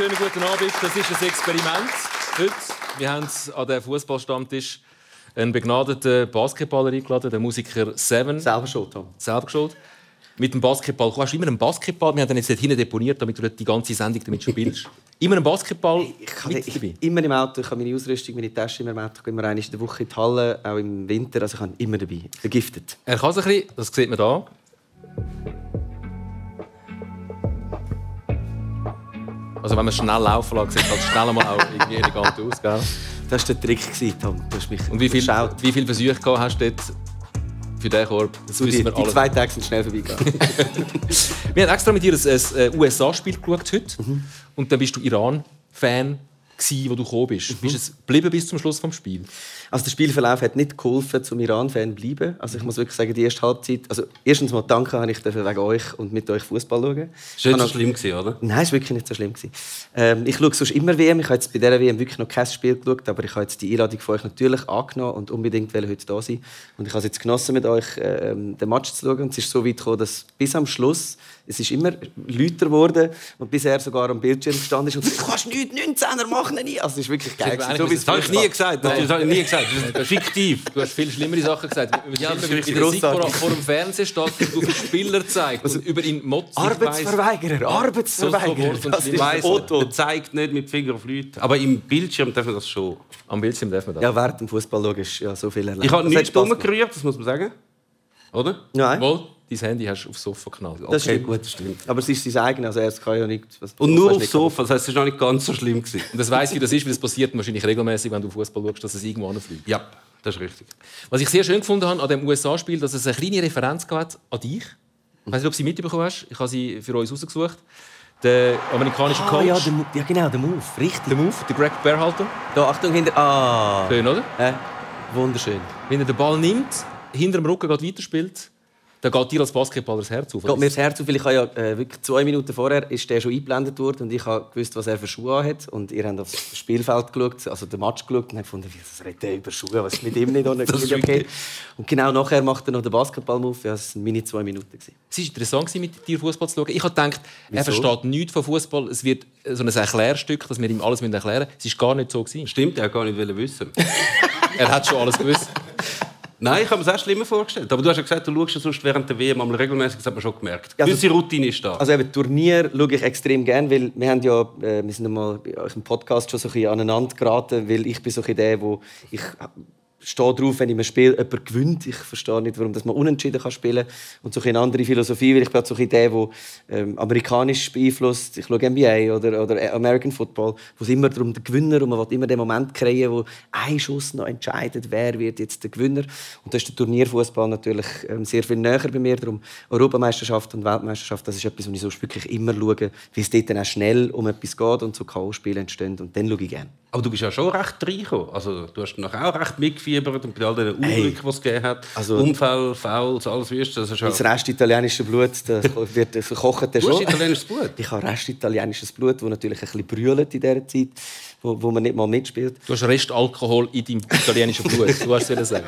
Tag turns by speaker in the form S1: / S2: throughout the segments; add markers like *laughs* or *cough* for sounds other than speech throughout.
S1: wunderschönen guten Abend. Das ist ein Experiment heute. Wir haben an den Fußballstammtisch einen begnadeten Basketballer eingeladen, den Musiker Seven.
S2: Selber schuld, Tom.
S1: Selber geschuld. Mit dem Basketball. Du hast immer einen Basketball. Wir haben den jetzt hinten deponiert, damit du die ganze Sendung damit spielst. *laughs* Immer einen Basketball
S2: ich habe ich, immer im Auto. Ich habe meine Ausrüstung, meine Tasche immer im Auto. Ich gehe immer einmal in der Woche in die Halle, auch im Winter. Also ich habe immer dabei. Vergiftet.
S1: Er kann es ein bisschen. Das sieht man hier. Also wenn man schnell laufen lässt, sieht halt schnell mal auch irgendwie elegant aus. Gell?
S2: Das war der Trick, Tom. Du hast mich
S1: Und wie viele wie viel Versuche hast du dort für diesen Korb?
S2: Das so die, die zwei Tage sind schnell vorbeigegangen. *laughs*
S1: wir haben extra mit dir ein, ein USA-Spiel geschaut heute. Mhm. Und dann bist du Iran-Fan wo du gekommen bist? Mhm. Bist du geblieben bis zum Schluss des Spiels?
S2: Also der Spielverlauf hat nicht geholfen, zum Iran-Fan zu bleiben. Also ich muss wirklich sagen, die erste Halbzeit... Also erstens mal danke, habe ich wegen euch und mit euch Fußball schauen.
S1: Ist nicht so schlimm gewesen, oder?
S2: Nein, es war wirklich nicht so schlimm Ähm, ich schaue sonst immer WM. Ich habe jetzt bei dieser WM wirklich noch kein Spiel geschaut, aber ich habe jetzt die Einladung von euch natürlich angenommen und unbedingt heute da sein. Und ich habe es jetzt genossen, mit euch ähm, den Match zu schauen. Und es ist so weit gekommen, dass bis am Schluss es ist immer lauter geworden und bis er sogar am Bildschirm gestanden ist und gesagt, du kannst nichts 19er machen. Nie. Also es ist wirklich geil.
S1: Das, so, das habe ich nie gesagt. Das, das habe ich nie gesagt. Das ist fiktiv. Du hast viel schlimmere Sachen gesagt. Ja, das ist der Sikora vor dem Fernseher steht und du Spieler zeigt also, und über ihn
S2: Motz Arbeitsverweigerer, Arbeitsverweigerer.
S1: So, so das weiss, er zeigt nicht mit Finger auf Leute. Aber im Bildschirm darf man das schon.
S2: Am Bildschirm darf man das. Ja, während dem Fußball ist ja so viel erlebt.
S1: Ich habe nichts umgerührt, das muss man sagen. Oder?
S2: Nein.
S1: Wohl? Dein Handy hast aufs Sofa geknallt.
S2: Okay, das stimmt. gut, das stimmt. Aber es ist sein eigenes, also er kann ja nicht... Was,
S1: und nur aufs Sofa, das heisst, es war noch nicht ganz so schlimm. Gewesen. Und das weiss, wie das ist, weil es passiert wahrscheinlich regelmäßig, wenn du Fußball schaust, dass es irgendwo anfliegt.
S2: Ja, das ist richtig.
S1: Was ich sehr schön gefunden habe an dem USA-Spiel, dass es eine kleine Referenz gab an dich. Ich weiß nicht, ob du sie mitbekommen hast. Ich habe sie für uns rausgesucht. Der amerikanische
S2: ah,
S1: Coach.
S2: Ja, der, ja, genau, der Move. Richtig.
S1: Der Move, der Greg Berhalter.
S2: Da, Achtung, hinter... Ah.
S1: Schön, oder?
S2: Äh, wunderschön.
S1: Wenn er den Ball nimmt, hinter dem Rücken geht weiterspielt, da geht dir als Basketballer das Herz auf.
S2: Geht mir das Herz auf, weil ich habe ja äh, wirklich zwei Minuten vorher ist der schon eingeblendet worden und ich habe gewusst, was er für Schuhe hat und ihr habt aufs Spielfeld geschaut, also den Match geschaut und habt gefunden, was redet er über Schuhe, was ist mit ihm nicht, *laughs* okay. Und genau nachher macht er noch den Basketball-Move, ja, das waren meine zwei Minuten. Es
S1: war interessant, mit dir Fußball zu schauen. Ich habe gedacht, Wieso? er versteht nichts von Fußball. Es wird so ein Erklärstück, dass wir ihm alles erklären müssen. Es war gar nicht so.
S2: Stimmt, er hat gar nicht wissen. *laughs*
S1: er hat schon alles gewusst.
S2: Nein, ich habe mir das auch schlimmer vorgestellt. Aber du hast ja gesagt, du schaust ja sonst während der WM einmal regelmäßig, das hat man schon gemerkt. Ja, also, Gewisse Routine ist da. Also eben, Turnier schaue ich extrem gerne, weil wir haben ja, äh, wir sind einmal bei euch im Podcast schon so ein bisschen aneinander geraten, weil ich bin so ein der, wo ich stehe drauf, wenn ich ein Spiel jemand gewinnt. Ich verstehe nicht, warum man unentschieden kann spielen kann. Und so eine andere Philosophie, weil ich bin so ein der, der ähm, amerikanisch beeinflusst. Ich schaue NBA oder, oder American Football, wo es immer darum den Gewinner und man will immer den Moment kreieren, wo ein Schuss noch entscheidet, wer wird jetzt der Gewinner. Und da ist der Turnierfußball natürlich ähm, sehr viel näher bei mir. Darum Europameisterschaft und Weltmeisterschaft, das ist etwas, was ich sonst wirklich immer schaue, wie es dort dann auch schnell um etwas geht und so K.O.-Spiele entstehen. Und dann schaue ich gerne.
S1: Aber du bist ja schon recht reingekommen. Also, du hast noch auch recht mitgefiebert und bei all den Unglücken, die es gegeben hat. Also, Unfall, Fouls, alles wüsst.
S2: Das, ist das Rest italienische Blut das *laughs* wird verkocht.
S1: Du hast italienisches Blut?
S2: Ich habe Rest italienisches Blut, das natürlich ein bisschen brüllt in dieser Zeit wo, wo man nicht mal mitspielt.
S1: Du hast Restalkohol in deinem italienischen Blut, *laughs* du hast es sagen.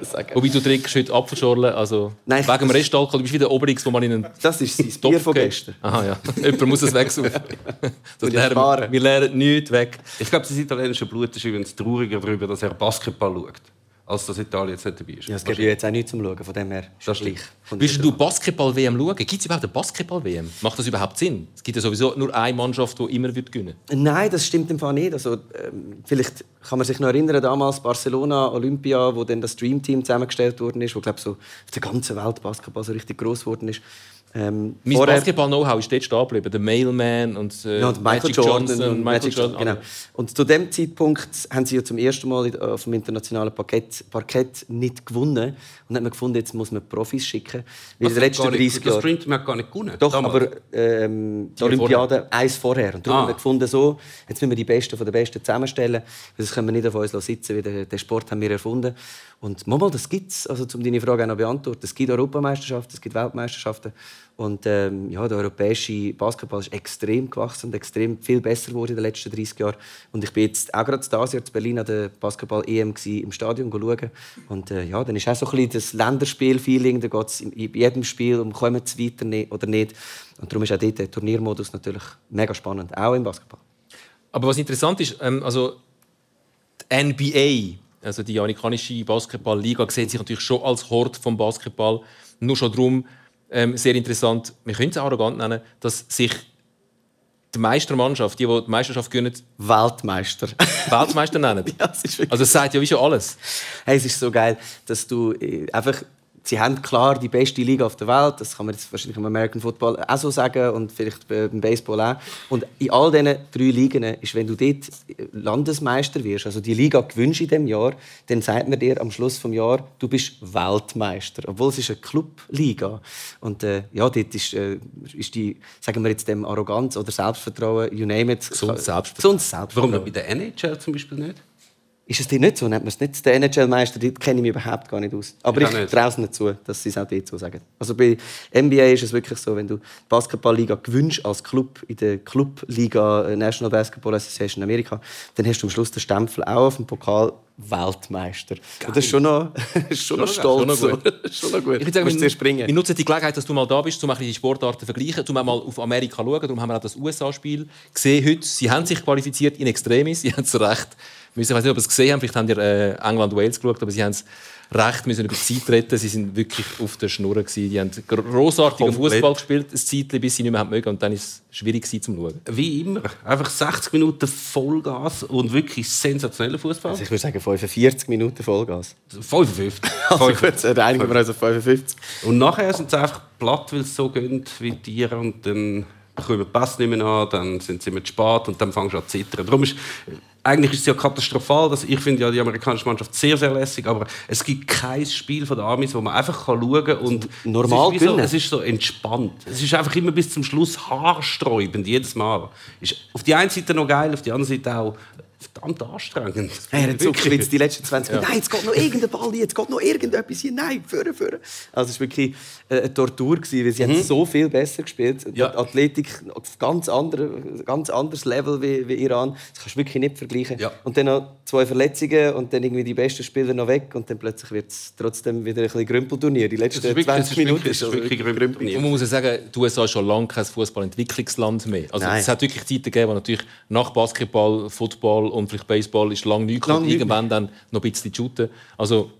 S2: sagen.
S1: Wobei du trinkst heute Apfelschorle, also Nein, wegen dem Restalkohol, du bist wie der Obelix, wo man in einen
S2: Das ist das Bier von gestern.
S1: Aha, ja. *laughs* Jemand muss es wegsaufen.
S2: das lernen wir,
S1: wir lernen nichts weg.
S2: Ich glaube, das italienische Blut ist übrigens trauriger darüber, dass er Basketball schaut als dass Italien jetzt nicht dabei ist. Ja, es gibt ja jetzt auch nichts zum Schauen, von dem her
S1: das gleich. Willst du Basketball-WM schauen? Gibt es überhaupt eine Basketball-WM? Macht das überhaupt Sinn? Es gibt ja sowieso nur eine Mannschaft, die immer wird gewinnen
S2: Nein, das stimmt im Fall nicht. Also, ähm, vielleicht kann man sich noch erinnern, damals Barcelona, Olympia, wo dann das Dream Team zusammengestellt worden ist, wo glaube so auf der ganzen Welt Basketball so richtig groß geworden ist.
S1: Ähm, mein Basketball-Know-how ist dort stehen geblieben. Der Mailman und,
S2: äh, ja, und Michael Jordan. Johnson, und Michael Jordan. Genau. Und zu dem Zeitpunkt haben sie ja zum ersten Mal auf dem internationalen Parkett, Parkett nicht gewonnen. Und haben gefunden, jetzt muss man Profis schicken.
S1: Weil also, letzten 30 Jahre... Das Sprint hat gar nicht gewonnen.
S2: Doch, damals. aber ähm, die Olympiade vorher. eins vorher. Und darum ah. haben wir gefunden, so, jetzt müssen wir die Besten von den Besten zusammenstellen. Das können wir nicht auf uns sitzen, weil den Sport haben wir erfunden. Und mal, das gibt es. Also, um deine Frage auch noch beantworten. Es gibt Europameisterschaften, es gibt Weltmeisterschaften.
S3: Und ähm, ja, der europäische Basketball ist extrem gewachsen und extrem viel besser geworden in den letzten 30 Jahren. Und ich bin jetzt auch gerade da in Berlin an der Basketball-EM im Stadion schauen. Und äh, ja, dann ist auch so ein bisschen das Länderspiel-Feeling. Da geht es in jedem Spiel um kommen sie weiter ne-, oder nicht. Und darum ist auch dort der Turniermodus natürlich mega spannend, auch im Basketball.
S2: Aber was interessant ist, ähm, also die NBA, also die amerikanische Basketballliga, sieht sich natürlich schon als Hort vom Basketball. Nur schon darum, ähm, sehr interessant, wir können es arrogant nennen, dass sich die Meistermannschaft, die, die die Meisterschaft gewinnen,
S3: Weltmeister.
S2: Weltmeister nennen. *laughs* ja, also es sagt ja wie schon alles.
S3: Hey, es ist so geil, dass du äh, einfach sie haben klar die beste Liga auf der Welt. Das kann man jetzt wahrscheinlich im American Football auch so sagen und vielleicht beim Baseball auch. Und in all diesen drei Ligen ist, wenn du dort Landesmeister wirst, also die Liga gewünscht in diesem Jahr, dann sagt man dir am Schluss des Jahres, du bist Weltmeister. Obwohl es ist eine Clubliga. Und äh, ja, dort ist, äh, ist die, sagen wir jetzt dem Arroganz oder Selbstvertrauen, you name it.
S2: Gesundes Selbstvertrauen.
S3: Selbstvertrauen. Warum bei der NHL zum Beispiel nicht? Ist es dir nicht so? Nennt man es nicht den NHL-Meister? Die kenne ich mich überhaupt gar nicht aus. Aber ich, ich traue es nicht zu, dass sie es auch dort so sagen. Also bei NBA ist es wirklich so, wenn du die Basketballliga gewünscht als Club in der Clubliga äh, National Basketball Association Amerika, dann hast du am Schluss den Stempel auch auf dem Pokal Weltmeister. Und das ist schon noch, *laughs* ist schon noch stolz. Schon noch gut. *laughs* schon noch gut. Ich
S2: würde sagen, wir, wir nutzen die Gelegenheit, dass du mal da bist, um die Sportarten zu vergleichen, um mal auf Amerika zu schauen. Darum haben wir auch das USA-Spiel gesehen heute. Sie haben sich qualifiziert in Extremis, sie haben es recht müssen, ich weiß nicht, ob ihr es gesehen habt, vielleicht haben ihr äh, England-Wales geschaut, aber sie haben es recht müssen über die Zeit retten. Sie sind wirklich auf der Schnur. Gewesen. Die haben großartigen Fußball gespielt, ein Zeitchen, bis sie nicht mehr mögen. Und dann war es schwierig zum Schauen.
S3: Wie immer. Einfach 60 Minuten Vollgas und wirklich sensationeller Fußball.
S2: Also ich würde sagen 45 Minuten Vollgas.
S3: 55. *laughs*
S2: also gut, einigen wir uns auf 55.
S3: Und nachher sind sie einfach platt, weil es so gönnt wie Tiere. Und dann kommen die Pass nicht mehr an, dann sind sie mit spät und dann fangst du an zu zittern. Darum ist eigentlich ist es ja katastrophal. Dass ich finde ja die amerikanische Mannschaft sehr, sehr lässig, aber es gibt kein Spiel von der Amis, wo man einfach schauen kann und
S2: normal
S3: es ist, so, es ist so entspannt. Es ist einfach immer bis zum Schluss haarsträubend, jedes Mal. Ist auf die eine Seite noch geil, auf die andere Seite auch verdammt anstrengend.
S2: Hey, er hat so geschwitzt die letzten 20 Minuten. Ja. Nein, jetzt geht noch irgendein Ball, jetzt geht noch irgendetwas hier. Nein, führen, führen. Also es war wirklich äh, eine Tortur, gewesen, weil sie mhm. haben so viel besser gespielt. Ja. Athletik auf ganz, andere, ganz anderes Level wie, wie Iran. Das kannst du wirklich nicht vergleichen. Ja. Und dann noch zwei Verletzungen und dann irgendwie die besten Spieler noch weg und dann plötzlich wird es trotzdem wieder ein bisschen Grümpelturnier. Die letzten wirklich, 20 Minuten
S3: ist es wirklich, wirklich Grümpelturnier.
S2: Und man muss sagen, die USA ist schon lange kein Fußballentwicklungsland mehr. Also es hat wirklich Zeiten gegeben, wo natürlich nach Basketball, Football und vielleicht Baseball ist lange nichts lang irgendwann dann noch ein bisschen shooten. Also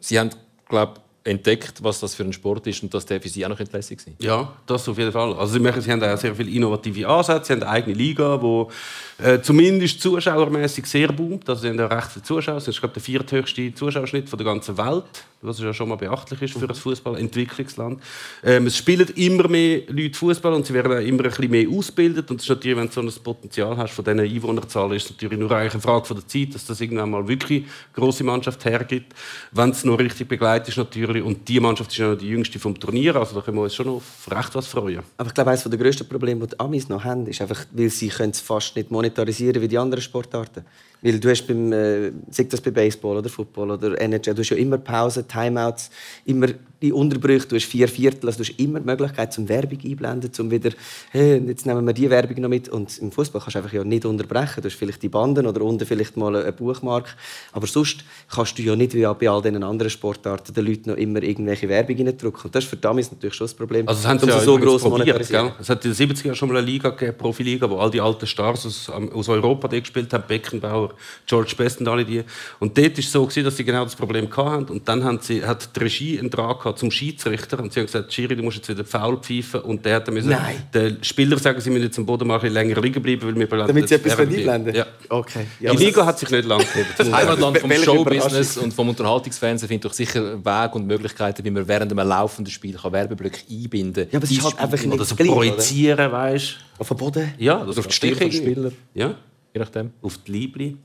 S2: sie haben, glaube entdeckt, was das für ein Sport ist und dass der für sie auch noch lässig
S3: sein. Ja, das auf jeden Fall. Also sie, machen, sie haben auch sehr viele innovative Ansätze. Sie haben eine eigene Liga, die äh, zumindest zuschauermäßig sehr boomt. Also sie haben auch recht viele Zuschauer. Das ist glaube der vierthöchste Zuschauerschnitt von der ganzen Welt was ja schon mal beachtlich ist für ein Fußballentwicklungsland. Ähm, es spielen immer mehr Leute Fußball und sie werden auch immer ein bisschen mehr ausgebildet. Und das natürlich, wenn du so ein Potenzial hast von diesen Einwohnerzahlen, ist es natürlich nur eine Frage von der Zeit, dass das irgendwann mal wirklich eine grosse Mannschaft hergibt. Wenn es noch richtig begleitet ist natürlich. Und die Mannschaft ist ja noch die jüngste vom Turnier, also da können wir uns schon noch auf recht was freuen.
S2: Aber ich glaube, eines der grössten Probleme, die die Amis noch haben, ist einfach, weil sie es fast nicht monetarisieren wie die anderen Sportarten. Weil du hast beim, äh, sei das bei Baseball oder Football oder NHL, du hast ja immer Pausen, Timeouts, immer die Unterbrüche, du hast vier Viertel, also du hast immer die Möglichkeit zum Werbung einblenden, zum wieder, hey, jetzt nehmen wir die Werbung noch mit. Und im Fußball kannst du einfach ja nicht unterbrechen. Du hast vielleicht die Banden oder unten vielleicht mal eine Buchmarke. Aber sonst kannst du ja nicht wie bei all diesen anderen Sportarten den Leuten noch immer irgendwelche Werbung reindrücken. Und das ist für Dummies natürlich schon das Problem.
S3: Also das haben sie ja so groß probiert? Es hat in den 70er Jahren schon mal eine Liga gegeben, Profiliga, wo all die alten Stars aus, aus Europa die gespielt haben, Beckenbauer, George Best und alle die. Und dort war es so, dass sie genau das Problem hatten. Und dann haben sie, hat die Regie einen Draht zum Schiedsrichter und sie haben gesagt, Schiri, du musst jetzt wieder faul pfeifen. Und der hat müssen, den Spieler sagen, sie müssen jetzt am Boden mal ein länger liegen bleiben, weil wir
S2: Damit sie etwas einblenden?
S3: Ja.
S2: Okay.
S3: Ja, die Liga hat sich nicht lang
S2: gegeben. Das Heimatland vom Showbusiness und vom Unterhaltungsfernsehen findet doch sicher Wege und Möglichkeiten, wie man während einem laufenden Spiel Werbeblöcke einbinden kann.
S3: Ja, aber es ist halt einfach nicht Oder so projizieren, weißt
S2: du. Auf den Boden?
S3: Ja, das
S2: auf die Stirn Spieler.
S3: Ja. Je nachdem. Auf die Libri.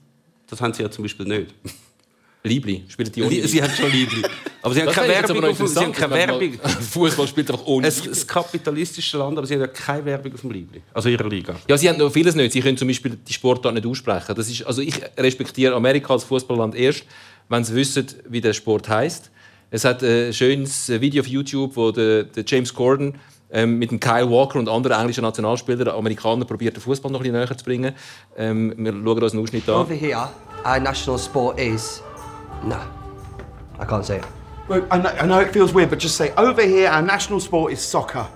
S3: Das haben sie ja zum Beispiel nicht.
S2: Libri spielt die
S3: ohne. Sie haben schon Libri. Aber sie haben keine Werbung. Auf, sie haben keine Werbung. *laughs*
S2: Fußball spielt einfach ohne.
S3: Es ist ein kapitalistisches Land, aber sie haben ja keine Werbung auf dem Libri. Also ihrer Liga.
S2: Ja, sie haben noch vieles nicht. Sie können zum Beispiel die Sportart nicht aussprechen. Das ist, also ich respektiere Amerika als Fußballland erst, wenn sie wissen, wie der Sport heißt. Es hat ein schönes Video auf YouTube, wo der, der James Gordon
S1: ähm, mit dem Kyle Walker und anderen englischen Nationalspielern, Amerikaner, probiert den Fußball noch ein bisschen näher zu bringen. Ähm, wir schauen uns einen Ausschnitt an.
S4: Over here, our national sport is... Nah, I can't say it.
S5: Well, I know, I know it feels weird, but just say, over here, our national sport is soccer.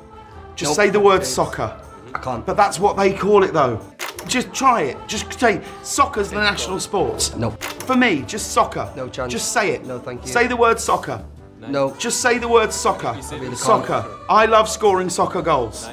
S5: Just
S4: Nope.
S5: say the word soccer.
S4: I can't.
S5: But that's what they call it, though. Just try it. Just say, soccer's the national sport.
S4: No.
S5: For me, just soccer.
S4: No chance.
S5: Just say it.
S4: No, thank you.
S5: Say the word soccer.
S4: No.
S5: Just say the word soccer. Soccer. I love scoring soccer goals.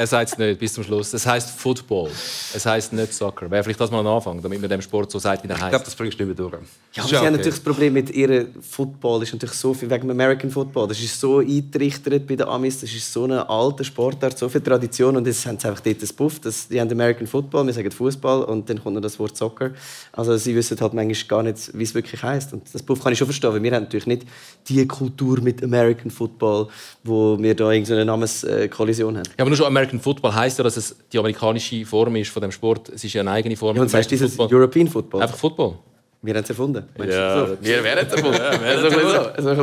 S1: Er sagt es nicht bis zum Schluss. Es heißt Football. Es heißt nicht Soccer. Wäre vielleicht das mal ein Anfang, damit man dem Sport so sagt, wie er
S3: Ich glaube,
S1: heißt.
S3: das bringst du nicht mehr durch.
S2: Ja,
S3: Das
S2: aber
S3: ist
S2: sie haben
S3: okay.
S2: natürlich das Problem mit ihrem Football. ist natürlich so viel wegen dem American Football. Das ist so eingerichtet bei den Amis. Das ist so eine alte Sportart, so viel Tradition. Und jetzt haben sie einfach dort das Buff. Das, die haben American Football, wir sagen Fußball und dann kommt noch das Wort Soccer. Also sie wissen halt manchmal gar nicht, wie es wirklich heißt. Und das Buff kann ich schon verstehen, weil wir haben natürlich nicht die Kultur mit American Football, wo wir da irgendeine Namenskollision haben.
S1: Ja, aber nur schon American Football heißt ja, dass es die amerikanische Form ist von dem Sport. Es ist ja eine eigene Form.
S2: Ja, und das heißt
S1: American
S2: dieses
S1: Football.
S2: European Football.
S1: Einfach Football.
S2: Wir haben es erfunden.
S1: Ja,
S2: So.
S1: wir wären es davon. Ja, wir *laughs*
S2: So so.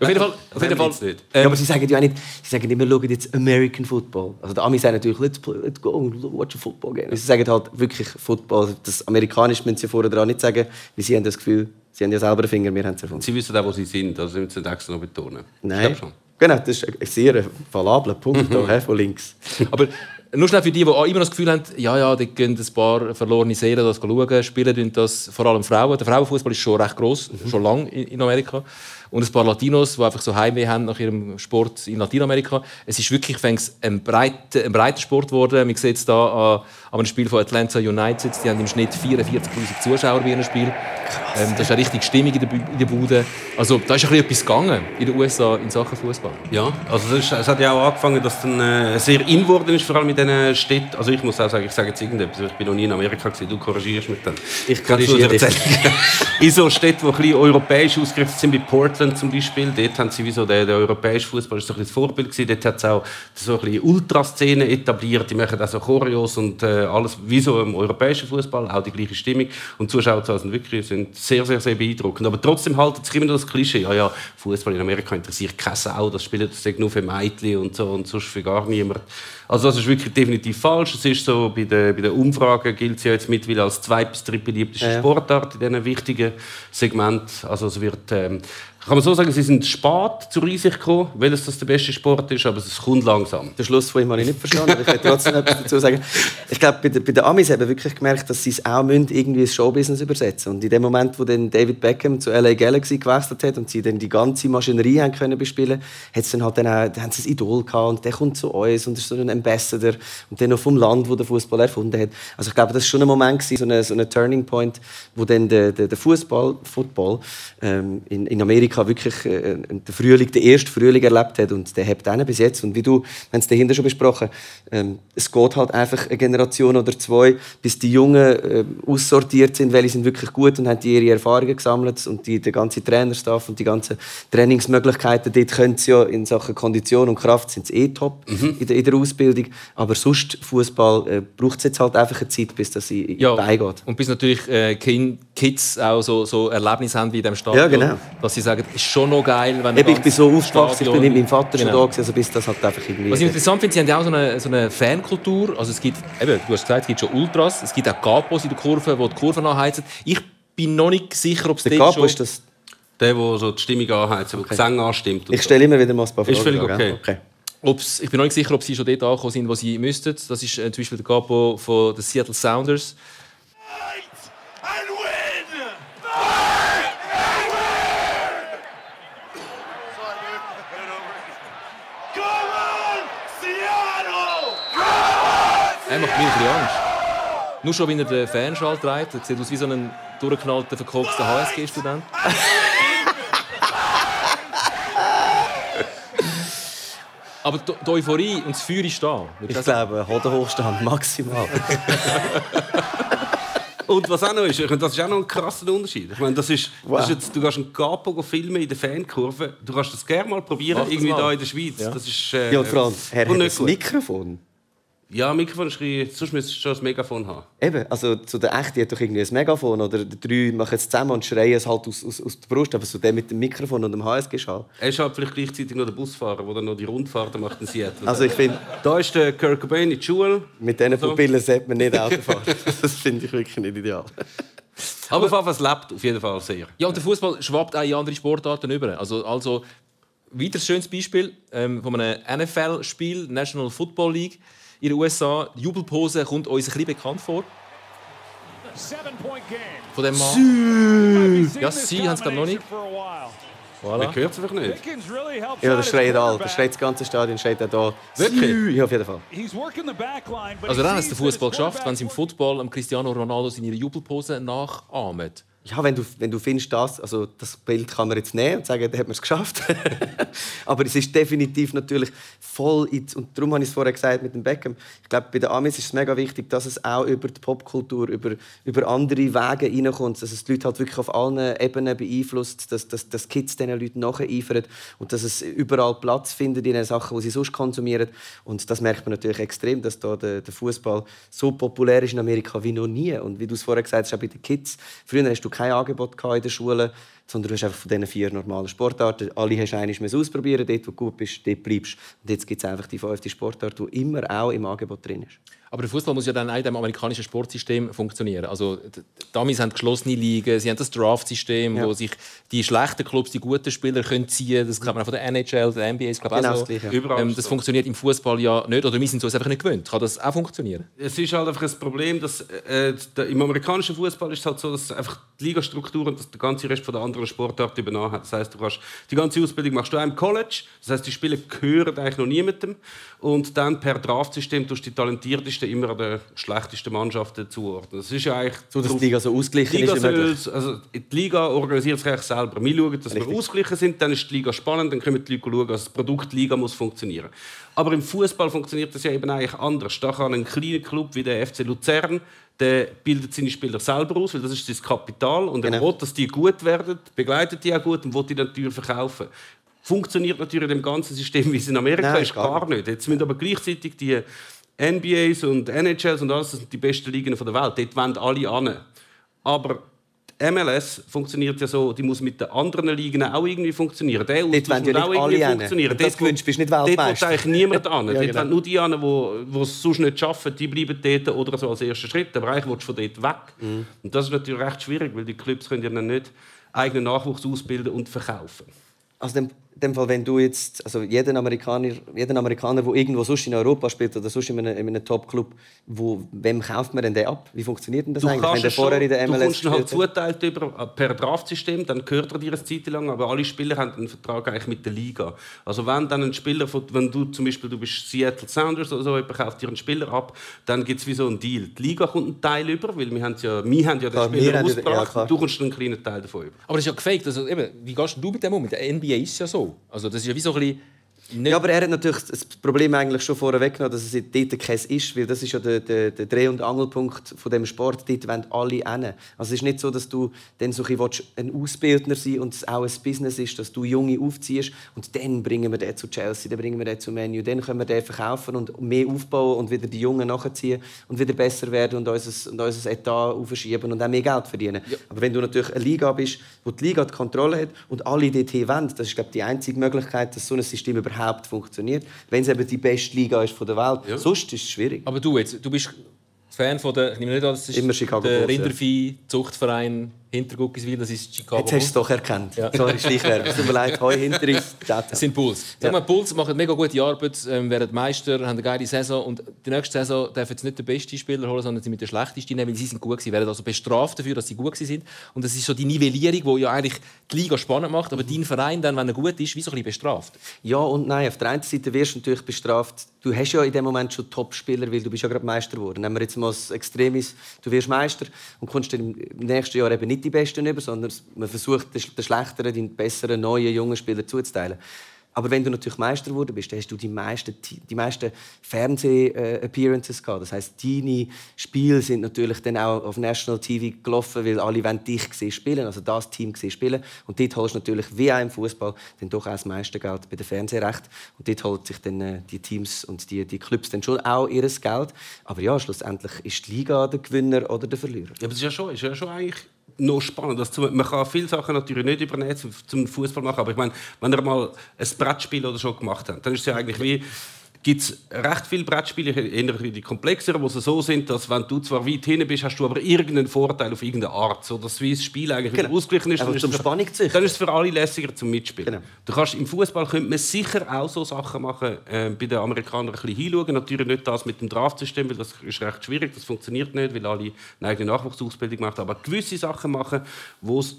S1: Auf jeden Fall. Auf jeden Fall
S3: nicht.
S2: ja, aber sie sagen ja auch nicht, sie sagen immer, schauen jetzt American Football. Also der Amis sagen natürlich, let's, play, let's go and watch a football game. Sie sagen halt wirklich Football. Das Amerikanische müssen sie vorher dran nicht sagen, weil sie haben das Gefühl, sie haben ja selber den Finger, wir haben es erfunden.
S3: Sie wissen auch, wo sie sind. Also müssen sie nicht extra noch betonen. Ich
S2: Nein.
S3: glaube schon.
S2: Genau, das ist ein sehr valabler Punkt hier, hä, von links.
S1: Aber nur schnell für die, die auch immer noch das Gefühl haben, ja, ja, die gehen ein paar verlorene Seelen das schauen, spielen das vor allem Frauen. Der Frauenfußball ist schon recht groß, schon lange in Amerika. Und ein paar Latinos, die einfach so Heimweh haben nach ihrem Sport in Lateinamerika. Es ist wirklich ein, breiter, ein breiter Sport geworden. Man sieht es hier an, an einem Spiel von Atlanta United. Die haben im Schnitt 44'000 Zuschauer bei ihrem Spiel. Ähm, das ist eine richtige Stimmung in der, in der Bude. Also da ist ein bisschen etwas gegangen in den USA in Sachen Fußball.
S3: Ja, also es, ist, es hat ja auch angefangen, dass dann äh, sehr in geworden ist, vor allem in diesen Städten. Also ich muss auch sagen, ich sage jetzt irgendetwas, ich bin noch nie in Amerika gewesen, du korrigierst mich dann.
S2: Ich korrigiere
S3: dir
S2: dich.
S3: erzählen? *laughs* in so Städten, die ein bisschen europäisch ausgerichtet sind, wie Portland zum Beispiel, dort haben sie wie so der, der europäische Fußball ist so ein bisschen das Vorbild gewesen. Dort hat es auch so ein bisschen Ultraszenen etabliert, die machen auch so Choreos und äh, alles wie so im europäischen Fußball, auch die gleiche Stimmung. Und die Zuschauerzahlen sind wirklich sind sehr, sehr, sehr beeindruckend. Aber trotzdem haltet sich immer noch das Klischee, ja, ja, Fußball in Amerika interessiert keine Sau, das spielt das nur für Mädchen und so und sonst für gar niemand. Also das ist wirklich definitiv falsch. Es ist so, bei den, bei den Umfragen gilt es ja jetzt mittlerweile als zweit- bis drittbeliebteste
S2: Ja.
S3: Sportart in diesem wichtigen Segment. Also es wird, ähm, kann man so sagen, sie sind spät zur Einsicht gekommen, welches das der beste Sport ist, aber es kommt langsam.
S2: Den Schluss von ihm habe ich nicht verstanden, ich will trotzdem etwas dazu sagen. Ich glaube, bei, den- bei den Amis haben wir wirklich gemerkt, dass sie es auch müssen, irgendwie ins Showbusiness übersetzen Und in dem Moment, wo dann David Beckham zu LA Galaxy gewechselt hat und sie dann die ganze Maschinerie haben können bespielen, hat dann halt dann dann haben sie ein Idol gehabt und der kommt zu uns und ist so ein Ambassador und dann noch vom Land, wo der Fußball erfunden hat. Also ich glaube, das war schon ein Moment gewesen, so ein so eine Turning Point, wo dann der, der, der Fußball, Football ähm, in, in Amerika wirklich äh, den Frühling, den ersten Frühling erlebt hat und der hebt einen bis jetzt. Und wie du, haben es dahinter schon besprochen, ähm, es geht halt einfach eine Generation oder zwei, bis die Jungen äh, aussortiert sind, welche sind wirklich gut und haben die ihre Erfahrungen gesammelt und die, der ganze Trainerstaff und die ganzen Trainingsmöglichkeiten, dort können sie ja in Sachen Kondition und Kraft sind sie eh top in, der, in der Ausbildung, aber sonst Fußball äh, braucht es jetzt halt einfach eine Zeit, bis das in,
S1: Ja,
S2: die Beine geht.
S1: und bis natürlich äh, Kids auch so, so Erlebnisse haben wie in diesem Stadion.
S2: Ja, genau.
S1: Dass sie sagen, es ist schon noch geil, wenn
S2: Eben, ich
S1: ein
S2: bin so aufgewachsen, ich bin mit meinem Vater schon
S1: Genau.
S2: da gewesen, also bis das halt einfach irgendwie...
S1: Was ich interessant finde, sie haben ja auch so eine, so eine Fankultur. Also es gibt, eben, du hast gesagt, es gibt schon Ultras, es gibt auch Capos in der Kurve, die die Kurven anheizen. Ich bin noch nicht sicher, ob es
S2: der Capo
S1: schon...
S2: ist das...
S3: Der, der so die Stimmung anheizt, der die Gesänge anstimmt.
S2: Ich stelle immer wieder mal ein paar Fragen.
S3: Ist völlig
S2: gell?
S3: okay.
S1: Ob's, ich bin noch nicht sicher, ob sie schon dort angekommen sind, wo sie müssten. Das ist äh, zum Beispiel der Capo von den Seattle Sounders.
S6: and win! Come on, Seattle!
S1: Er macht mir ein bisschen Angst. Nur schon, wenn er den Fernschall treibt, er sieht aus wie so ein durchgeknallter, verkopfter HSG-Student. *laughs* Aber die, Euphorie und das Feuer ist da.
S2: Ich glaube, Hodenhochstand maximal. *laughs*
S3: Und was auch noch ist, ich meine, das ist auch noch ein krasser Unterschied. Ich meine, das ist, das ist jetzt, du kannst einen Capo filmen in der Fankurve. Du kannst das gerne mal probieren,
S1: das
S3: irgendwie
S1: mal.
S3: da in der Schweiz.
S1: Ja.
S3: Das ist, äh,
S2: Ja, und vor allem, er hat
S3: gut.
S2: Mikrofon.
S3: Ja, Mikrofon schreien, sonst müsstest du schon ein Megafon haben.
S2: Eben, also zu der Echten hat doch irgendwie ein Megafon oder die drei machen es zusammen und schreien es halt aus, aus, aus der Brust, aber so der mit dem Mikrofon und dem HSG-Schal.
S3: Er ist halt vielleicht gleichzeitig noch der Busfahrer, der dann noch die Rundfahrten macht in Seattle.
S2: Also ich finde...
S3: Da ist der Kurt Cobain in der Schule.
S2: Mit diesen so. Pupillen sollte man nicht Auto fahren. *laughs* das finde ich wirklich nicht ideal.
S3: Aber auf jeden Fall, es lebt auf jeden Fall sehr.
S1: Ja, und der Fußball schwappt auch in andere Sportarten über. Also, also wieder ein schönes Beispiel ähm, von einem NFL-Spiel, National Football League in den USA. Die Jubelpose kommt uns ein bisschen bekannt vor. Von dem Mann. Ja, sie haben es glaube noch nicht.
S3: Voilà. Man hört es einfach nicht.
S2: Ja, das schreit all. Das schreit das ganze Stadion, schreit auch da.
S3: Wirklich?
S2: Ja, auf jeden Fall.
S1: Also dann hat es der Fußball geschafft, wenn sie im Football Cristiano Ronaldo seine Jubelpose nachahmen
S2: ja, wenn du, wenn du findest, das, also das Bild kann man jetzt nehmen und sagen, da hat man es geschafft. *laughs* Aber es ist definitiv natürlich voll, in, und darum habe ich es vorher gesagt mit dem Beckham. Ich glaube, bei den Amis ist es mega wichtig, dass es auch über die Popkultur, über, über andere Wege reinkommt, dass es die Leute halt wirklich auf allen Ebenen beeinflusst, dass, dass, dass Kids diesen Leuten nacheifern und dass es überall Platz findet in den Sachen, die sie sonst konsumieren. Und das merkt man natürlich extrem, dass da der, der Fußball so populär ist in Amerika wie noch nie. Und wie du es vorher gesagt hast, auch bei den Kids. Früher hast du kein Angebot in der Schule, sondern du hast einfach von diesen vier normalen Sportarten, alle hast du einmal ausprobieren, dort wo du gut bist, dort bleibst. Und jetzt gibt es einfach die fünfte Sportart, die immer auch im Angebot drin ist.
S1: Aber der Fußball muss ja dann auch in dem amerikanischen Sportsystem funktionieren. Also die Amis haben geschlossene Ligen, sie haben das Draft-System, ja. wo sich die schlechten Clubs die guten Spieler können ziehen. Das kann man auch von der NHL, der NBA, ich glaube genau auch so. Das, ähm, das funktioniert im Fußball ja nicht oder wir sind uns einfach nicht gewöhnt. Kann das auch funktionieren?
S3: Es ist halt einfach ein Problem, dass äh, im amerikanischen Fußball ist es halt so, dass einfach die Ligastruktur und der ganze Rest von der anderen Sportart übernommen hat. Das heißt, du kannst die ganze Ausbildung machst du auch im College. Das heißt, die Spieler gehören eigentlich noch niemandem und dann per Draft-System tust du die talentiertesten immer den schlechtesten Mannschaften zuordnen. Das ist ja eigentlich
S2: so, dass die Liga so ausgeglichen Liga
S3: ist. also die Liga organisiert sich eigentlich selber. Wir schauen, dass Richtig. wir ausgeglichen sind, dann ist die Liga spannend, dann können die Leute schauen, dass das Produkt Liga muss funktionieren. Aber im Fußball funktioniert das ja eben eigentlich anders. Da kann ein kleiner Club wie der FC Luzern der bildet seine Spieler selber aus, weil das ist sein Kapital und er genau. will, dass die gut werden, begleitet die auch gut und will die natürlich verkaufen. Funktioniert natürlich in dem ganzen System, wie es in Amerika Nein, ist, gar nicht. Jetzt müssen aber gleichzeitig die NBAs und NHLs und alles das sind die besten Ligen der Welt. Dort wollen alle an. Aber die MLS funktioniert ja so, die muss mit den anderen Ligen auch irgendwie funktionieren. Der
S2: Dort wollen ja auch irgendwie funktionieren. Das gewünscht, bist nicht Weltmeister.
S3: Dort eigentlich niemand *laughs* an. ja, genau. Dort nur die an, die es sonst nicht schaffen, die bleiben dort oder so als erster Schritt. Aber eigentlich willst du von dort weg. Mhm. Und das ist natürlich recht schwierig, weil die Clubs können ja dann nicht eigenen Nachwuchs ausbilden und verkaufen.
S2: Also in dem Fall, wenn du jetzt, also jeden Amerikaner, jeden Amerikaner, der irgendwo sonst in Europa spielt oder sonst in einem, in einem Top-Club, wem kauft man denn den ab? Wie funktioniert denn das
S3: du
S2: eigentlich,
S3: wenn der vorher in der MLS Du kommst halt zuteilt über, äh, per Draftsystem, dann gehört er dir eine Zeit lang, aber alle Spieler haben einen Vertrag eigentlich mit der Liga. Also wenn dann ein Spieler, wenn du zum Beispiel du bist Seattle Sounders oder so, jemand kauft dir einen Spieler ab, dann gibt es wie so einen Deal. Die Liga kommt einen Teil über, weil wir haben ja, wir haben ja den klar, Spieler ausgebracht ja, du kommst einen kleinen Teil davon über.
S1: Aber das ist ja gefaked. Also, eben, wie gehst du mit dem um? Mit der NBA ist ja so. Also das ist ja wie so ein bisschen.
S2: Ja, aber er hat natürlich das Problem eigentlich schon vorher weggenommen, dass es dort kein ist, weil das ist ja der, der, der Dreh- und Angelpunkt von dem Sport. Dort wollen alle hin. Also es ist nicht so, dass du dann so ein, Ausbildner sein und es auch ein Business ist, dass du Junge aufziehst und dann bringen wir den zu Chelsea, dann bringen wir den zu Menu, dann können wir den verkaufen und mehr aufbauen und wieder die Jungen nachziehen und wieder besser werden und unser, und unser Etat aufschieben und auch mehr Geld verdienen. Ja. Aber wenn du natürlich eine Liga bist, wo die Liga die Kontrolle hat und alle dort wollen, das ist glaube ich, die einzige Möglichkeit, dass so ein System überhaupt überhaupt funktioniert, wenn es eben die beste Liga ist der Welt. Ja. Sonst ist es schwierig.
S1: Aber du jetzt, du bist Fan von der, ich nehme nicht an, das ist
S2: Immer Chicago
S1: der Rindervieh-Zuchtverein hinter Guckiswil, das ist Chicago
S2: Jetzt hast du es doch erkannt. Ja. Sorry. Es tut mir leid, heu hinter uns.
S1: Das sind Bulls. Ja. Mal, Bulls machen mega gute Arbeit, ähm, werden Meister, haben eine geile Saison und die nächste Saison dürfen sie nicht den besten Spieler holen, sondern sie mit den schlechtesten nehmen, weil sie sind gut gewesen, werden also bestraft dafür, dass sie gut sind. Und das ist so die Nivellierung, die ja eigentlich die Liga spannend macht, aber dein Verein dann, wenn er gut ist, wie so ein bisschen bestraft.
S2: Ja und nein. Auf der einen Seite wirst du natürlich bestraft. Du hast ja in dem Moment schon Top-Spieler, weil du bist ja gerade Meister geworden. Nehmen wir jetzt mal das Extremis, du wirst Meister und kommst dann im nächsten Jahr eben nicht die Besten über, sondern man versucht, den schlechteren, den besseren, neuen, jungen Spieler zuzuteilen. Aber wenn du natürlich Meister geworden bist, dann hast du die meisten, die meisten Fernseh-Appearances gehabt. Das heißt, deine Spiele sind natürlich dann auch auf National TV gelaufen, weil alle wollen dich sehen spielen, also das Team sehen spielen. Und dort holst du natürlich wie auch im Fußball dann doch auch das meiste Geld bei den Fernsehrechten. Und dort holt sich dann äh, die Teams und die, die Clubs dann schon auch ihr Geld. Aber ja, schlussendlich ist die Liga der Gewinner oder der Verlierer.
S3: Ja, aber es ist ja schon, ist ja schon eigentlich noch spannend. Das man kann viele Sachen natürlich nicht übernehmen zum Fußball machen, aber ich meine, wenn ihr mal ein Brettspiel oder so gemacht habt, dann ist es ja eigentlich wie gibt es recht viele Brettspiele, eher die komplexeren, die so sind, dass wenn du zwar weit hinten bist, hast du aber irgendeinen Vorteil auf irgendeine Art, so dass das Spiel eigentlich genau. ausgeglichen ist.
S2: Dann, ist es für, dann ist
S3: es für alle lässiger zum Mitspielen. Genau. Du kannst, Im Fußball könnte man sicher auch so Sachen machen, äh, bei den Amerikanern ein bisschen hinschauen. Natürlich nicht das mit dem Draftsystem, weil das ist recht schwierig, das funktioniert nicht, weil alle eine eigene Nachwuchsausbildung machen, aber gewisse Sachen machen, wo es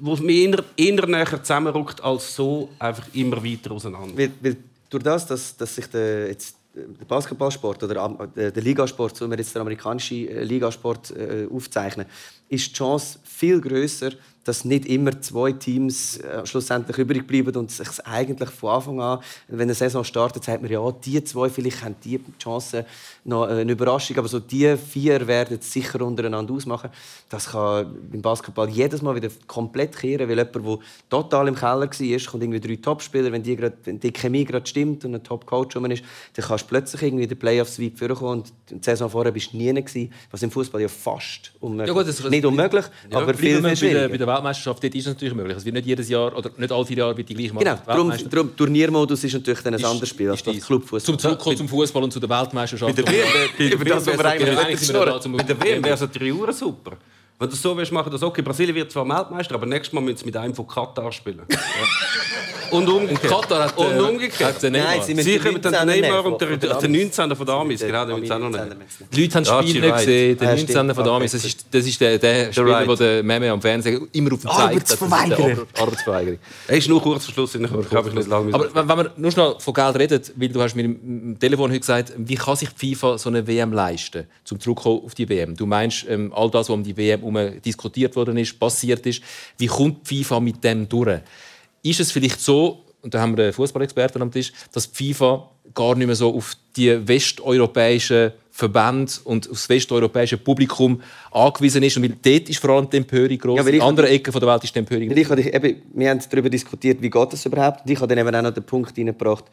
S3: wo es mir eher, eher näher zusammenrückt, als so einfach immer weiter auseinander.
S2: Weil, weil durch das, dass, dass sich der, jetzt der Basketballsport oder der, der Ligasport, so wir jetzt den amerikanischen äh, Ligasport äh, aufzeichnen, ist die Chance viel größer, dass nicht immer zwei Teams äh, schlussendlich übrig bleiben und sich eigentlich von Anfang an, wenn eine Saison startet, sagt man ja, die zwei vielleicht haben die Chance noch eine Überraschung, aber so die vier werden es sicher untereinander ausmachen. Das kann beim Basketball jedes Mal wieder komplett kehren, weil jemand, der total im Keller war, kommt irgendwie drei Topspieler, wenn die, grad, wenn die Chemie gerade stimmt und ein Top-Coach ist, dann kannst du plötzlich irgendwie den Playoffs weit vorkommen und die Saison vorher bist du nie gewesen, was im Fußball ja fast unmöglich ja, nicht unmöglich, ja, aber viel, viel schwieriger.
S1: Bei der, Weltmeisterschaft dort ist es natürlich möglich. Es wird nicht jedes Jahr oder nicht alle vier Jahre wird die gleiche
S2: Mannschaft Genau, darum, darum, Turniermodus ist natürlich dann ein ist, anderes Spiel als das
S1: Clubfußball. Zum Zurückkommen zum Fußball und zu der Weltmeisterschaft.
S3: Bei der WM, *laughs* wäre es drei Uhr super. Wenn du so willst, machen das okay. Brasilien wird zwar Weltmeister, aber nächstes Mal müssen sie mit einem von Katar spielen. Und umgekehrt.
S1: Und Katar hat,
S3: und äh, umgekehrt. Hat Nein, sie, sie kommen dann den Neymar und der, der 19. von der Amis. Genau, den müssen noch nicht.
S1: Die Leute haben das Spiel nicht gesehen. Der 19. von der Amis. Das ist, das ist der, der Spieler, right. der Meme am Fernsehen immer auf den zeigt.
S2: Arbeitsverweigerung.
S1: Arbeitsverweigerung.
S3: Er ist nur kurz vor Schluss. Ich habe nicht lange
S1: Aber wenn wir nur schnell von Geld reden, weil du hast mir im Telefon heute gesagt, wie kann sich FIFA so eine WM leisten, zum zurückkommen auf die WM? Du meinst, ähm, all das, was um die WM herum diskutiert worden ist, passiert ist, wie kommt FIFA mit dem durch? Ist es vielleicht so, und da haben wir einen Fußballexperten am Tisch, dass die FIFA gar nicht mehr so auf die westeuropäischen Verbände und auf das westeuropäische Publikum angewiesen ist. Und weil dort ist vor allem die Empörung groß. Ja, in anderen Ecken der Welt ist die Empörung
S2: ich eben, Wir haben darüber diskutiert, wie geht das überhaupt. Und ich habe dann eben auch noch den Punkt hineingebracht,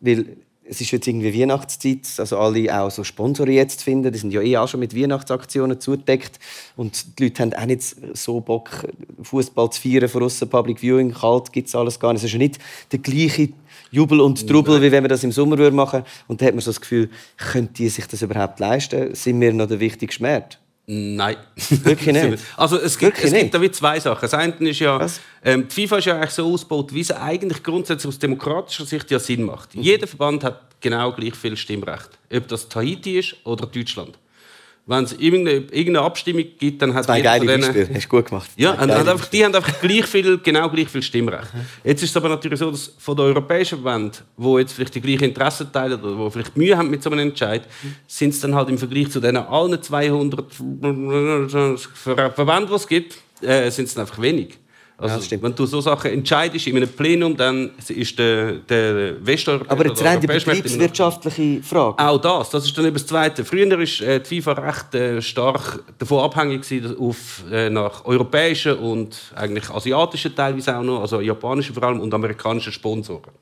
S2: weil es ist jetzt irgendwie Weihnachtszeit, also alle auch so Sponsoren jetzt finden, die sind ja eh auch schon mit Weihnachtsaktionen zugedeckt und die Leute haben auch nicht so Bock, Fußball zu feiern von außen, Public Viewing, kalt gibt es alles gar nicht. Es ist ja nicht der gleiche Jubel und Trubel, wie wenn wir das im Sommer machen würden. Und da hat man so das Gefühl, können die sich das überhaupt leisten? Sind wir noch der wichtigste Markt?
S3: Nein.
S2: Wirklich *laughs* nicht?
S3: also es gibt, es gibt da zwei Sachen. Das eine ist ja, ähm, die FIFA ist ja eigentlich so ausgebaut, wie es eigentlich grundsätzlich aus demokratischer Sicht ja Sinn macht. Mhm. Jeder Verband hat genau gleich viel Stimmrecht. Ob das Tahiti ist oder Deutschland wenn es irgendeine, irgendeine Abstimmung gibt, dann hat
S2: Zwei geile Beispiele, hast du gut gemacht.
S3: Ja, hat einfach, die haben einfach gleich viel, genau gleich viel Stimmrecht. Jetzt ist es aber natürlich so, dass von den europäischen Verbänden, die jetzt vielleicht die gleichen Interessen teilen oder die vielleicht Mühe haben mit so einem Entscheid, sind es dann halt im Vergleich zu den allen 200 Verbänden, die es gibt, äh, sind es einfach wenig. Also, ja, wenn du so Sachen entscheidest in einem Plenum, dann ist der, der Westeuropäer...
S2: Aber jetzt rein die betriebswirtschaftliche Frage.
S3: Auch das, das ist dann eben das Zweite. Früher war äh, die FIFA recht äh, stark davon abhängig gewesen, auf, äh, nach europäischen und eigentlich asiatischen teilweise auch noch, also japanischen vor allem und amerikanischen Sponsoren.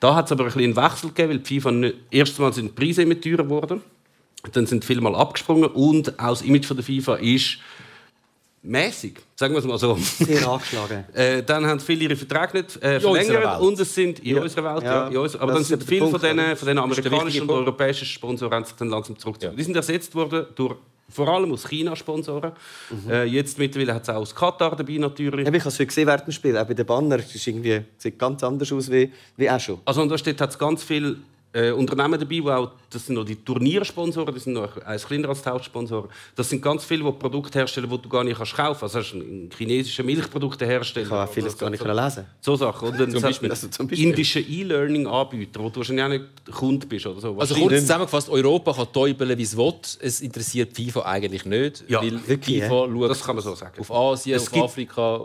S3: Da hat es aber ein bisschen einen Wechsel gegeben, weil die FIFA nicht, erstmal sind die Preise immer teurer geworden, dann sind viele mal abgesprungen und auch das Image von der FIFA ist mäßig, sagen wir es mal so.
S2: Sehr angeschlagen. *laughs*
S3: äh, dann haben viele ihre Verträge nicht äh, verlängert und es sind in ja. unserer Welt, ja. ja unserer, aber dann sind viele von diesen, von diesen amerikanischen und europäischen Sponsoren sich dann langsam zurückgezogen. Ja. Die sind ersetzt worden durch vor allem aus China Sponsoren. Mhm. Äh, jetzt mittlerweile hat es auch aus Katar dabei natürlich.
S2: ich habe es gesehen während dem Spiel, auch bei den Banner, das irgendwie, sieht ganz anders aus wie, wie auch schon.
S3: Also und da steht, hat es ganz viel äh, Unternehmen dabei, die auch, das sind noch die Turniersponsoren, die sind noch eins kleiner als die Hauptsponsoren. Das sind ganz viele, die Produkte herstellen, die du gar nicht kannst kaufen kannst. Also ein chinesischer Milchproduktehersteller.
S2: Ich kann auch vieles gar nicht lesen.
S3: So Sachen. Und dann
S1: Zum Beispiel.
S3: Also zum Beispiel. indische E-Learning-Anbieter, wo du wahrscheinlich auch nicht Kunde bist oder so.
S1: Also kurz zusammengefasst, Europa kann täubeln, wie es will. Es interessiert FIFA eigentlich nicht.
S3: Ja,
S1: weil
S2: wirklich,
S1: FIFA schaut
S3: Das kann man so sagen.
S1: auf Asien,
S3: Es
S1: auf
S3: gibt-
S1: Afrika.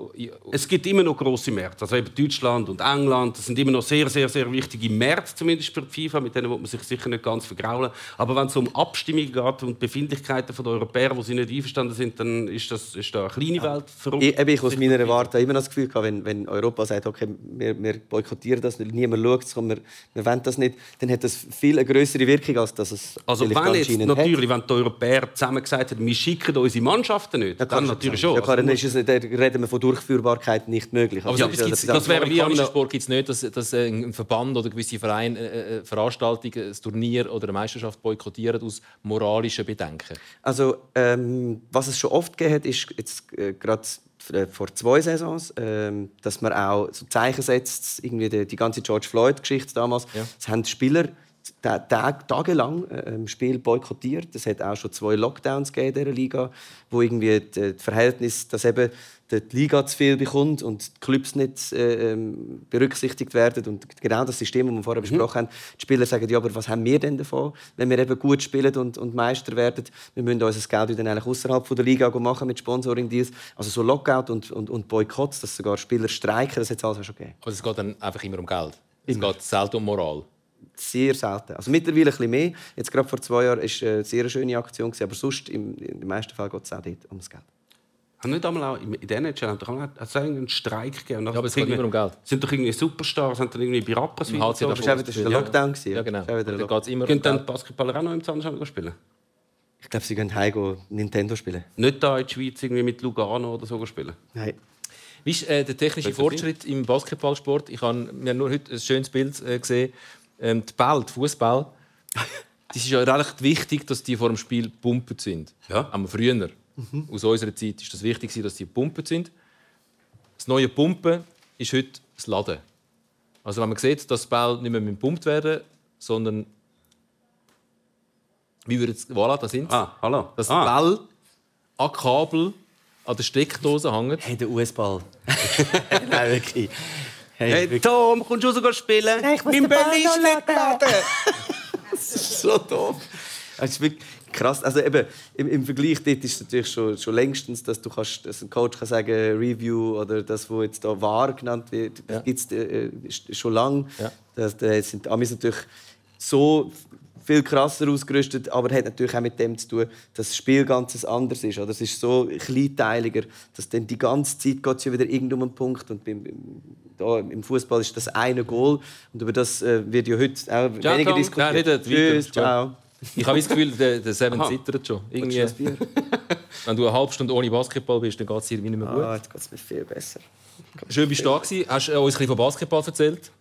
S3: Es gibt immer noch große Märkte. Also eben Deutschland und England, das sind immer noch sehr, sehr, sehr wichtige Märkte, zumindest für die FIFA. Mit denen will man sich sicher nicht ganz vergraulen. Aber wenn es um Abstimmungen geht und Befindlichkeiten der Europäer, wo sie nicht einverstanden sind, dann ist, das, ist da eine kleine Welt verrückt.
S2: Ich, eben, ich aus meiner Warte immer das Gefühl gehabt, wenn, wenn Europa sagt, okay, wir, wir boykottieren das, niemand schaut es, wir, wir wollen das nicht, dann hat das viel eine größere Wirkung, als dass es
S3: Also wenn jetzt natürlich, wenn die Europäer zusammen gesagt haben, wir schicken unsere Mannschaften nicht,
S2: hat.
S3: dann natürlich schon.
S2: Ja, klar, dann
S3: Also,
S2: ist es, dann reden wir von Durchführbarkeit nicht möglich.
S1: Aber
S2: Also,
S1: es
S2: das
S1: gibt,
S2: ist
S1: das,
S2: etwas
S3: wäre wie am-
S1: Sport gibt es nicht, dass, dass ein Verband oder gewisse Vereine äh, äh, Veranstaltungen, ein Turnier oder eine Meisterschaft boykottieren aus moralischen Bedenken.
S2: Also, ähm, was es schon oft gegeben hat, ist jetzt äh, gerade äh, vor zwei Saisons, ähm, dass man auch so Zeichen setzt, irgendwie die, die ganze George Floyd-Geschichte damals.
S1: Ja.
S2: Es haben die Spieler ta- tag, tagelang äh, im Spiel boykottiert. Es hat auch schon zwei Lockdowns gegeben in dieser Liga, wo irgendwie das Verhältnis, dass eben die Liga zu viel bekommt und die Clubs nicht äh, ähm, berücksichtigt werden und genau das System, das wir vorher besprochen haben. Die Spieler sagen, ja, aber was haben wir denn davon, wenn wir eben gut spielen und, und Meister werden? Wir müssen unser Geld dann eigentlich außerhalb der Liga machen mit Sponsoring-Deals. Also so Lockout und, und, und Boykotts, dass sogar Spieler streiken, das hat es alles schon gegeben.
S1: Aber es geht dann einfach immer um Geld. Es geht selten um Moral.
S2: Sehr selten. Also mittlerweile ein bisschen mehr. Jetzt gerade vor zwei Jahren war es eine sehr schöne Aktion, aber sonst im, in den meisten Fällen geht es auch dort ums Geld.
S3: Haben nicht einmal auch in der NHL hat doch auch- hat es einen Streik gegeben?
S1: Ja, aber es geht immer um Geld.
S3: Sind doch irgendwie Superstars, haben dann irgendwie bei Rappers wieder so-.
S2: Das war der
S1: Ja.
S2: Lockdown. gewesen,
S1: Ja, genau. Da
S2: Lockdown.
S1: geht es immer um
S3: Können dann. Basketballer auch noch im Zahnschaden spielen?
S2: Ich glaube, sie gehen heim Nintendo spielen.
S3: Nicht da in der Schweiz irgendwie mit Lugano oder so spielen?
S2: Nein.
S1: Wie ist äh, der technische Fortschritt im Basketballsport? Ich habe mir nur heute ein schönes Bild äh, gesehen. Ähm, die Ball, die Fußball. *laughs* Das ist ja recht wichtig, dass die vor dem Spiel pumpen sind.
S3: Ja.
S1: Aber früher, aus unserer Zeit, ist das wichtig, dass die pumpen sind. Das neue Pumpen ist heute das Laden. Also wenn man sieht, dass die Ball nicht mehr gepumpt werden, sondern wie würde es, voilà, da sind sie.
S3: Ah, hallo.
S1: dass
S3: ah.
S1: die Ball an Kabel an der Steckdose hängen.
S2: Hey, der US-Ball. *laughs* Nein, wirklich. Hey,
S3: Hey
S2: wirklich.
S3: Tom, kommst du raus spielen?
S2: Nein, ich muss
S3: mein
S2: Ball
S3: ist
S2: noch
S3: nicht geladen. *laughs*
S2: Das ist so doof. Das ist wirklich krass. Also eben, im, Im Vergleich dort ist es natürlich schon, schon längstens, dass du kannst, dass ein Coach kann sagen Review oder das, was jetzt da wahr genannt wird,
S1: Ja.
S2: gibt es äh, schon lange.
S1: Ja.
S2: Das, da sind Amis natürlich so viel krasser ausgerüstet, aber hat natürlich auch mit dem zu tun, dass das Spiel ganz anders ist. Oder es ist so kleinteiliger, dass dann die ganze Zeit geht es ja wieder irgend um einen Punkt und beim, da, im Fußball ist das eine Goal und über das äh, wird ja heute auch
S1: Ciao,
S2: weniger
S1: Tom.
S2: diskutiert. Tschüss, ciao.
S1: Ich habe das Gefühl, der, der Seven
S3: Aha.
S1: zittert schon. Irgendwie,
S2: du *laughs*
S1: wenn du eine halbe Stunde ohne Basketball bist, dann geht es dir wie nicht mehr gut.
S2: Ah, jetzt geht es mir viel besser.
S1: Schön, bist du da gewesen. Hast du uns ein bisschen von Basketball erzählt?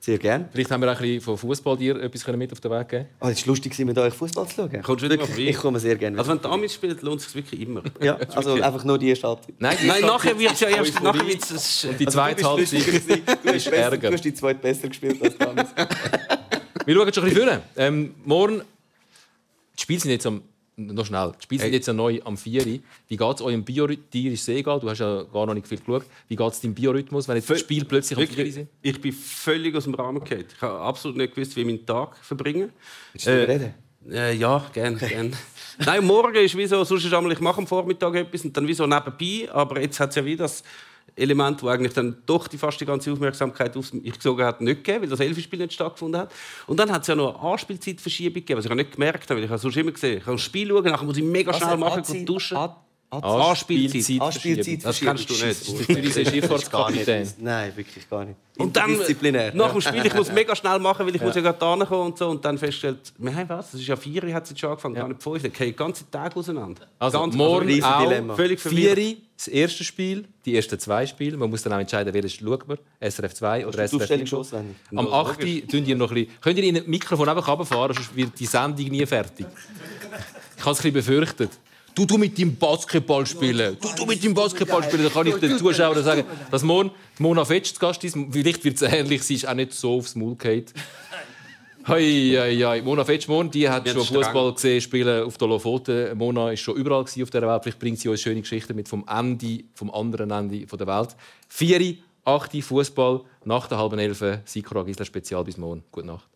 S2: Sehr gerne.
S1: Vielleicht haben wir auch ein bisschen von Fußball dir etwas mit auf den Weg geben
S2: Ah, es war lustig, mit euch Fußball zu schauen.
S3: Kommst du vorbei?
S2: ich komme sehr gerne.
S3: Also wenn die Amis spielen, lohnt es sich wirklich immer. *laughs*
S2: ja, also einfach nur die erste Halbzeit.
S1: Nein,
S3: Nein, nachher wird es ja erst...
S1: Euphorie.
S3: Nachher wird's, ist-
S1: Die zweite
S2: Also, du bist
S1: Halbzeit. *laughs*
S2: Du
S1: ist
S2: besser,
S1: Ärger.
S2: du hast die zweite besser gespielt als damals.
S1: Wir schauen schon ein bisschen vorne. Ähm, morgen, die Spiele sind jetzt am, noch schnell, die Spiele sind
S3: Hey.
S1: jetzt ja neu am 4. Wie geht es eurem Biorhythmus? Du hast ja gar noch nicht viel geschaut. Wie geht es deinem Biorhythmus, wenn jetzt die Spiele plötzlich am 4
S3: Wirklich,
S1: sind?
S3: ich bin völlig aus dem Rahmen gefallen. Ich habe absolut nicht gewusst, wie ich meinen Tag verbringe.
S2: Willst du darüber reden?
S3: Äh, ja, gerne. *laughs* Gern. Nein, morgen ist wie so, sonst ist einmal, ich mache am Vormittag etwas und dann wie so nebenbei. Aber jetzt hat es ja wieder das Element, wo eigentlich dann doch die fast die ganze Aufmerksamkeit auf mich gesogen hat, nicht gegeben, weil das Elfenspiel nicht stattgefunden hat. Und dann hat es ja noch eine Anspielzeitverschiebung gegeben, was ich auch nicht gemerkt habe, weil ich habe sonst immer gesehen, ich kann ein Spiel schauen, nachher muss ich mega schnell machen, gut duschen.
S2: An- An-
S3: Anspielzeit.
S2: Anspielzeit.
S3: Das kennst du nicht.
S1: Das ist der Zürichsee Schifffahrtskapitän.
S2: Nein, wirklich gar nicht.
S3: Und dann nach dem Spiel, ich muss mega schnell machen, weil ich muss ja gerade kommen und so. Und dann festgestellt, wir haben was, das ist ja vier, hat es jetzt schon angefangen, gar nicht fünf. Ich gehe den ganzen Tag auseinander.
S1: Also
S3: Ganz-
S1: morgen
S2: riesen
S1: auch
S2: Dilemma.
S3: Völlig verwirrt.
S1: 4 das erste Spiel, die ersten zwei Spiele. Man muss dann auch entscheiden, welches schaut man. SRF 2 oder SRF
S2: Aufstellung
S1: 4.
S2: schon auswendig.
S1: Am 8. tun ihr noch ein bisschen, könnt ihr in ein Mikrofon einfach runterfahren, sonst wird die Sendung nie fertig. Ich habe es ein bisschen befürchtet. Du, du mit deinem Basketball spielen. Du, du mit deinem Basketball spielen. Dann kann ich den Zuschauern sagen, dass morgen Mona Fetsch zu Gast ist. Vielleicht wird es ähnlich, sie ist auch nicht so aufs Maul gefallen. Hoi, hoi, hoi. Mona Fetschmon, die hat schon Fußball gesehen spielen auf der Lofoten. Mona ist schon überall auf dieser Welt. Vielleicht bringt sie uns schöne Geschichten mit vom Ende, vom anderen Ende der Welt. Vieri, achte Fußball nach der halben Elfe. Sikora Gisler Spezial bis morgen. Gute Nacht.